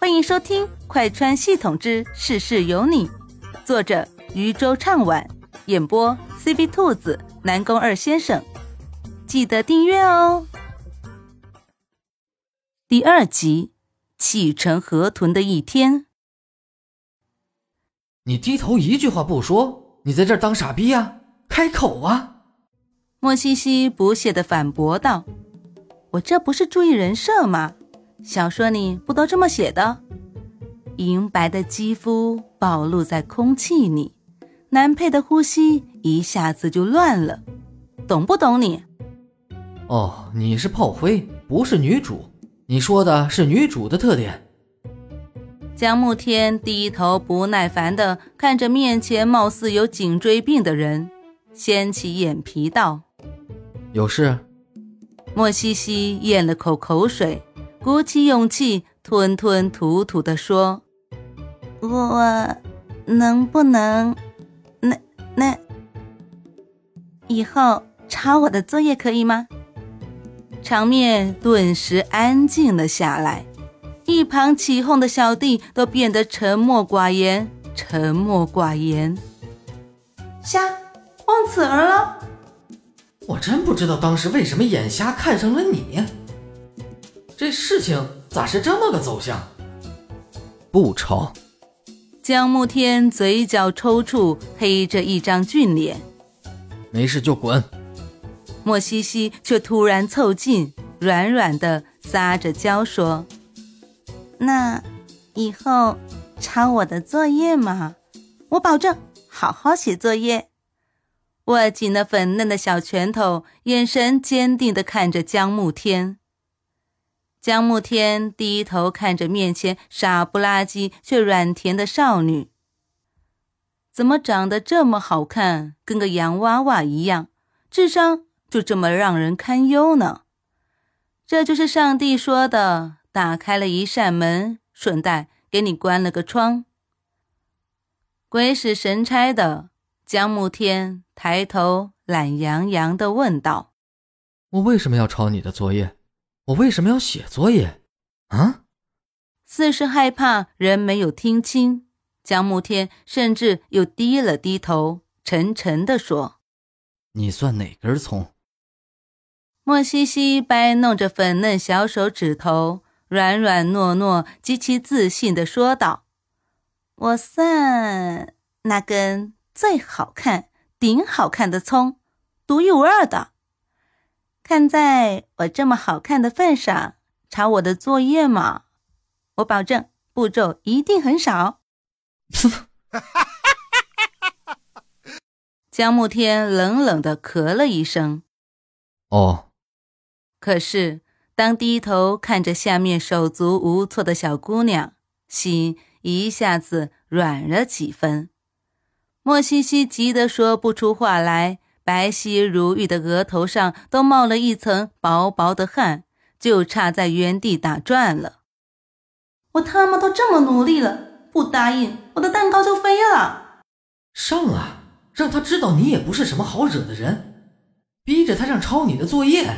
欢迎收听《快穿系统之事事有你》，作者渔舟唱晚，演播 CV 兔子、南宫二先生。记得订阅哦。第二集，启程河豚的一天。你低头一句话不说，你在这儿当傻逼呀？开口啊！莫西西不屑的反驳道：“我这不是注意人设吗？小说里不都这么写的？银白的肌肤暴露在空气里，男配的呼吸一下子就乱了，懂不懂你？”哦，你是炮灰，不是女主。你说的是女主的特点。江慕天低头不耐烦的看着面前貌似有颈椎病的人，掀起眼皮道：“有事。”莫西西咽了口口水，鼓起勇气，吞吞吐吐地说：“我能不能……那那……以后抄我的作业可以吗？”场面顿时安静了下来，一旁起哄的小弟都变得沉默寡言，沉默寡言。瞎，忘词儿了？我真不知道当时为什么眼瞎看上了你。这事情咋是这么个走向？不成。江慕天嘴角抽搐，黑着一张俊脸。没事就滚。莫西西却突然凑近，软软的撒着娇说：“那以后抄我的作业嘛，我保证好好写作业。”握紧了粉嫩的小拳头，眼神坚定的看着江慕天。江慕天低头看着面前傻不拉几却软甜的少女，怎么长得这么好看，跟个洋娃娃一样，智商？就这么让人堪忧呢？这就是上帝说的，打开了一扇门，顺带给你关了个窗。鬼使神差的，江慕天抬头懒洋洋的问道：“我为什么要抄你的作业？我为什么要写作业？啊？”似是害怕人没有听清，江慕天甚至又低了低头，沉沉的说：“你算哪根葱？”莫西西摆弄着粉嫩小手指头，软软糯糯、极其自信的说道：“我算那根最好看、顶好看的葱，独一无二的。看在我这么好看的份上，抄我的作业嘛，我保证步骤一定很少。”江慕天冷冷的咳了一声：“哦。”可是，当低头看着下面手足无措的小姑娘，心一下子软了几分。莫西西急得说不出话来，白皙如玉的额头上都冒了一层薄薄的汗，就差在原地打转了。我他妈都这么努力了，不答应我的蛋糕就飞了。上啊，让他知道你也不是什么好惹的人，逼着他让抄你的作业。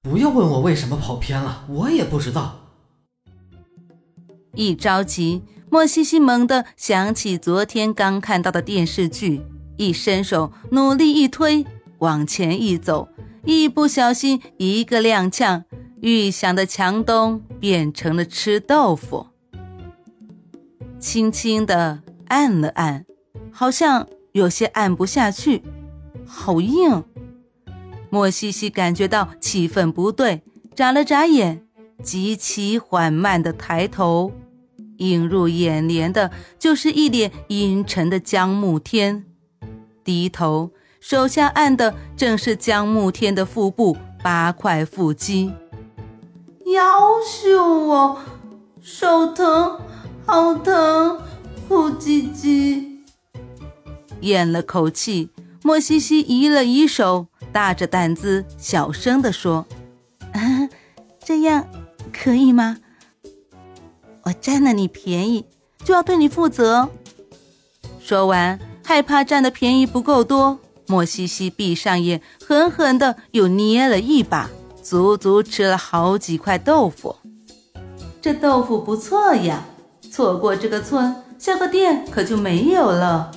不要问我为什么跑偏了，我也不知道。一着急，莫西西猛地想起昨天刚看到的电视剧，一伸手努力一推，往前一走，一不小心一个踉跄，预想的墙东变成了吃豆腐。轻轻的按了按，好像有些按不下去，好硬。莫西西感觉到气氛不对，眨了眨眼，极其缓慢的抬头，映入眼帘的就是一脸阴沉的江慕天。低头，手下按的正是江慕天的腹部八块腹肌。要秀哦，手疼，好疼，哭唧唧。咽了口气，莫西西移了移手。大着胆子，小声地说：“这样可以吗？我占了你便宜，就要对你负责。”说完，害怕占的便宜不够多，莫西西闭上眼，狠狠的又捏了一把，足足吃了好几块豆腐。这豆腐不错呀，错过这个村，下个店可就没有了。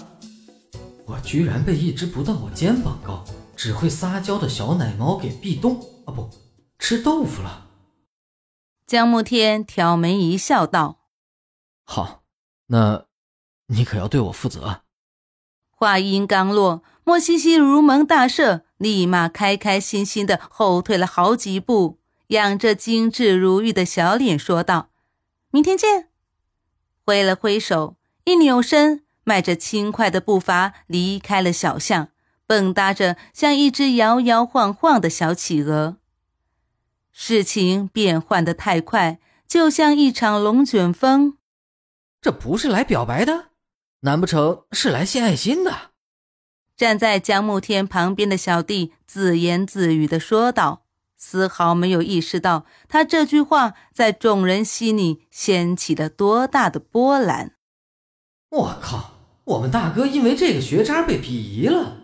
我居然被一只不到我肩膀高、只会撒娇的小奶猫给壁咚啊不，吃豆腐了。江慕天挑眉一笑，道：“好，那，你可要对我负责。”话音刚落，莫西西如蒙大赦，立马开开心心的后退了好几步，仰着精致如玉的小脸说道：“明天见。”挥了挥手，一扭身，迈着轻快的步伐离开了小巷，蹦跶着像一只摇摇晃晃的小企鹅。事情变换的太快，就像一场龙卷风。这不是来表白的，难不成是来献爱心的？站在江慕天旁边的小弟自言自语的说道，丝毫没有意识到他这句话在众人心里掀起了多大的波澜。我靠，我们大哥因为这个学渣被鄙夷了。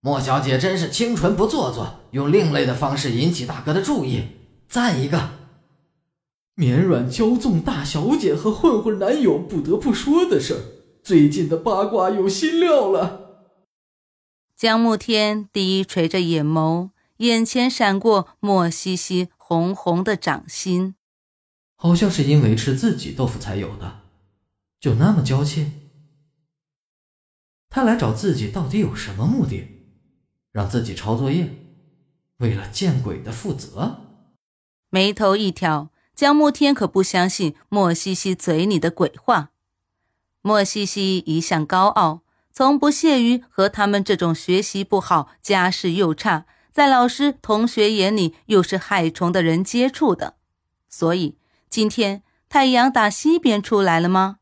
莫小姐真是清纯不做作，用另类的方式引起大哥的注意，赞一个。绵软骄纵大小姐和混混男友不得不说的事儿，最近的八卦有新料了。江慕天低垂着眼眸，眼前闪过莫西西红红的掌心，好像是因为吃自己豆腐才有的，就那么娇气。他来找自己到底有什么目的？让自己抄作业，为了见鬼的负责。眉头一挑，江慕天可不相信莫西西嘴里的鬼话。莫西西一向高傲，从不屑于和他们这种学习不好、家世又差，在老师同学眼里又是害虫的人接触的。所以今天太阳打西边出来了吗？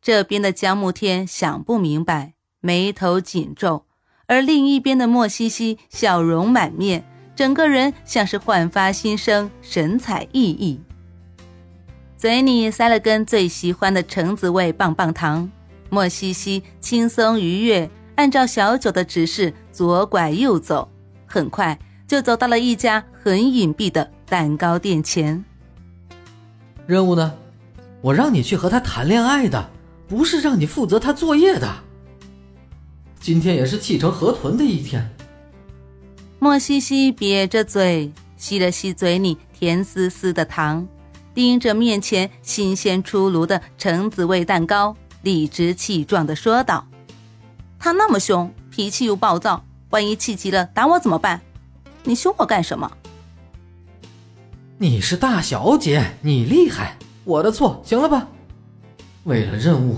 这边的江慕天想不明白，眉头紧皱。而另一边的莫西西笑容满面，整个人像是焕发新生，神采奕奕。嘴里塞了根最喜欢的橙子味棒棒糖，莫西西轻松愉悦，按照小九的指示左拐右走，很快就走到了一家很隐蔽的蛋糕店前。任务呢？我让你去和他谈恋爱的，不是让你负责他作业的。今天也是气成河豚的一天。莫西西瘪着嘴，吸了吸嘴里甜丝丝的糖，盯着面前新鲜出炉的橙子味蛋糕，理直气壮地说道：“他那么凶，脾气又暴躁，万一气急了打我怎么办？你凶我干什么？”你是大小姐，你厉害，我的错，行了吧？为了任务，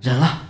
忍了。